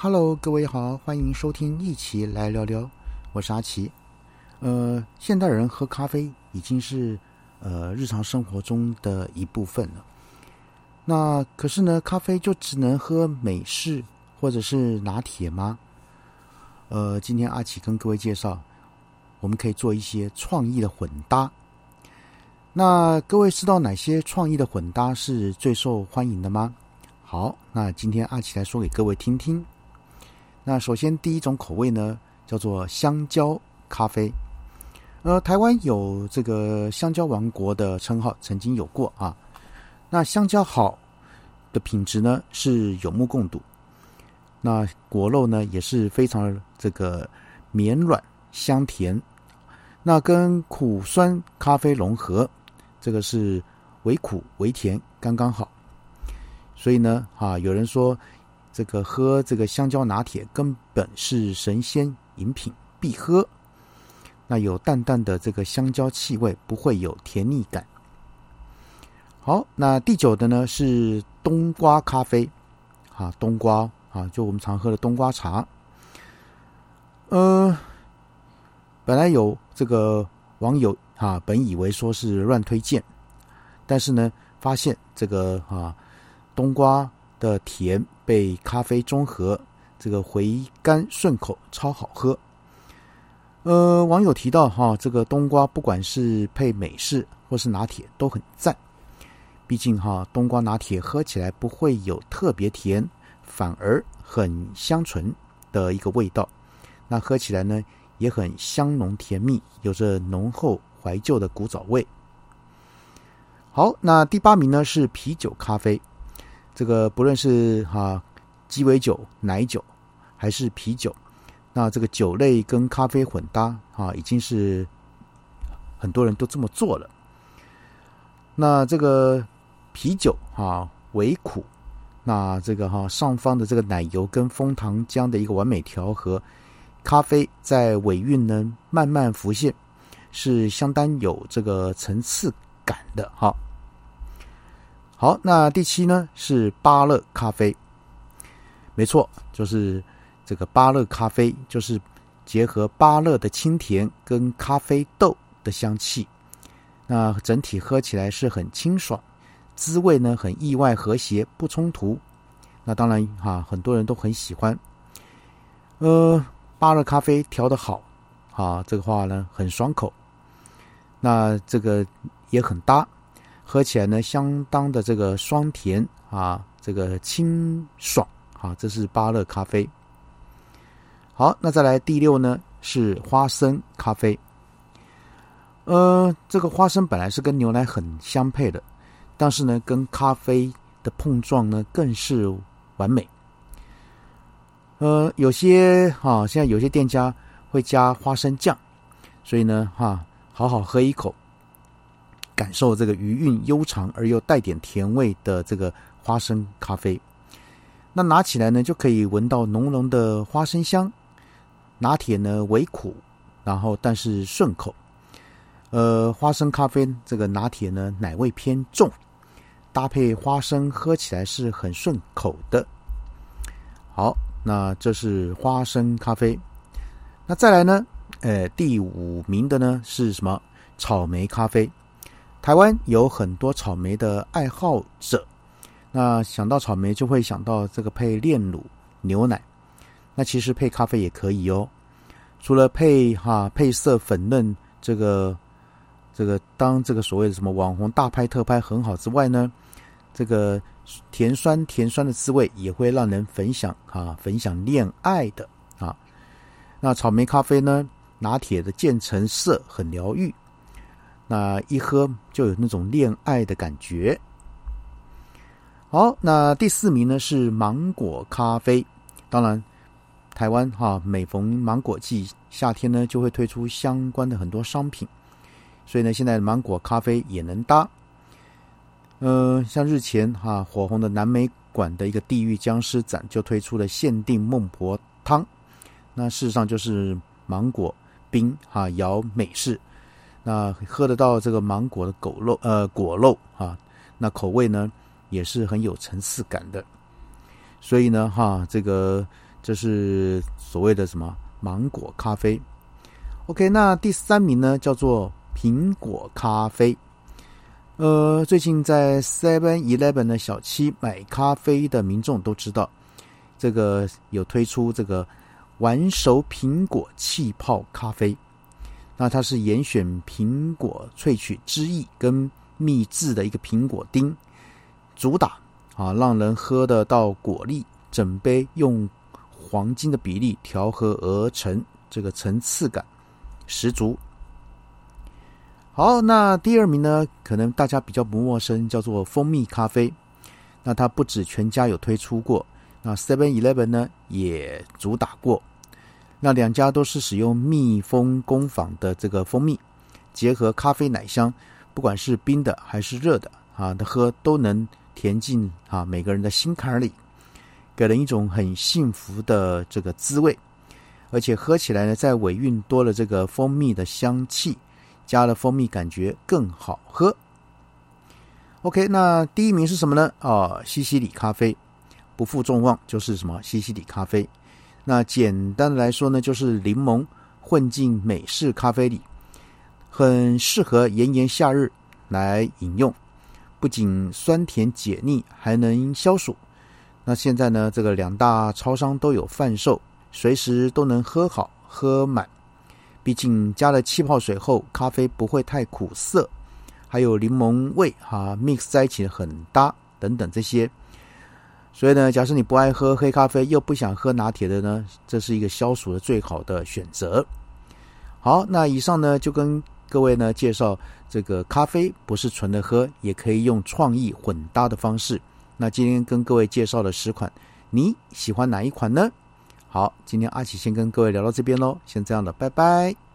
Hello，各位好，欢迎收听一起来聊聊，我是阿奇。呃，现代人喝咖啡已经是呃日常生活中的一部分了。那可是呢，咖啡就只能喝美式或者是拿铁吗？呃，今天阿奇跟各位介绍，我们可以做一些创意的混搭。那各位知道哪些创意的混搭是最受欢迎的吗？好，那今天阿奇来说给各位听听。那首先第一种口味呢，叫做香蕉咖啡。呃，台湾有这个香蕉王国的称号，曾经有过啊。那香蕉好的品质呢，是有目共睹。那果肉呢，也是非常这个绵软香甜。那跟苦酸咖啡融合，这个是微苦微甜，刚刚好。所以呢，啊，有人说，这个喝这个香蕉拿铁根本是神仙饮品，必喝。那有淡淡的这个香蕉气味，不会有甜腻感。好，那第九的呢是冬瓜咖啡，啊，冬瓜啊，就我们常喝的冬瓜茶。呃，本来有这个网友啊，本以为说是乱推荐，但是呢，发现这个啊。冬瓜的甜被咖啡中和，这个回甘顺口，超好喝。呃，网友提到哈，这个冬瓜不管是配美式或是拿铁都很赞。毕竟哈，冬瓜拿铁喝起来不会有特别甜，反而很香醇的一个味道。那喝起来呢，也很香浓甜蜜，有着浓厚怀旧的古早味。好，那第八名呢是啤酒咖啡。这个不论是哈鸡尾酒、奶酒还是啤酒，那这个酒类跟咖啡混搭啊，已经是很多人都这么做了。那这个啤酒啊，微苦，那这个哈上方的这个奶油跟枫糖浆的一个完美调和，咖啡在尾韵呢慢慢浮现，是相当有这个层次感的哈。好，那第七呢是芭乐咖啡，没错，就是这个芭乐咖啡，就是结合芭乐的清甜跟咖啡豆的香气，那整体喝起来是很清爽，滋味呢很意外和谐，不冲突。那当然哈，很多人都很喜欢。呃，芭乐咖啡调的好，啊，这个话呢很爽口，那这个也很搭。喝起来呢，相当的这个酸甜啊，这个清爽啊，这是芭乐咖啡。好，那再来第六呢是花生咖啡。呃，这个花生本来是跟牛奶很相配的，但是呢，跟咖啡的碰撞呢更是完美。呃，有些哈，现在有些店家会加花生酱，所以呢，哈，好好喝一口。感受这个余韵悠长而又带点甜味的这个花生咖啡，那拿起来呢就可以闻到浓浓的花生香。拿铁呢微苦，然后但是顺口。呃，花生咖啡这个拿铁呢奶味偏重，搭配花生喝起来是很顺口的。好，那这是花生咖啡。那再来呢？呃，第五名的呢是什么？草莓咖啡。台湾有很多草莓的爱好者，那想到草莓就会想到这个配炼乳牛奶，那其实配咖啡也可以哦。除了配哈配色粉嫩，这个这个当这个所谓的什么网红大拍特拍很好之外呢，这个甜酸甜酸的滋味也会让人分享啊分享恋爱的啊。那草莓咖啡呢，拿铁的渐层色很疗愈。那一喝就有那种恋爱的感觉。好，那第四名呢是芒果咖啡。当然，台湾哈每逢芒果季，夏天呢就会推出相关的很多商品，所以呢，现在芒果咖啡也能搭。呃，像日前哈火红的南美馆的一个地狱僵尸展，就推出了限定孟婆汤。那事实上就是芒果冰哈摇美式。那喝得到这个芒果的果肉，呃，果肉啊，那口味呢也是很有层次感的。所以呢，哈，这个这是所谓的什么芒果咖啡。OK，那第三名呢叫做苹果咖啡。呃，最近在 Seven Eleven 的小七买咖啡的民众都知道，这个有推出这个完熟苹果气泡咖啡。那它是严选苹果萃取汁液跟秘制的一个苹果丁，主打啊让人喝得到果粒，整杯用黄金的比例调和而成，这个层次感十足。好，那第二名呢，可能大家比较不陌生，叫做蜂蜜咖啡。那它不止全家有推出过，那 Seven Eleven 呢也主打过。那两家都是使用蜜蜂工坊的这个蜂蜜，结合咖啡奶香，不管是冰的还是热的啊，的喝都能填进啊每个人的心坎里，给人一种很幸福的这个滋味。而且喝起来呢，在尾韵多了这个蜂蜜的香气。加了蜂蜜，感觉更好喝。OK，那第一名是什么呢？啊，西西里咖啡，不负众望，就是什么西西里咖啡。那简单的来说呢，就是柠檬混进美式咖啡里，很适合炎炎夏日来饮用。不仅酸甜解腻，还能消暑。那现在呢，这个两大超商都有贩售，随时都能喝好喝满。毕竟加了气泡水后，咖啡不会太苦涩，还有柠檬味哈，mix 在一起很搭等等这些。所以呢，假设你不爱喝黑咖啡，又不想喝拿铁的呢，这是一个消暑的最好的选择。好，那以上呢就跟各位呢介绍这个咖啡不是纯的喝，也可以用创意混搭的方式。那今天跟各位介绍了十款，你喜欢哪一款呢？好，今天阿奇先跟各位聊到这边喽，先这样了，拜拜。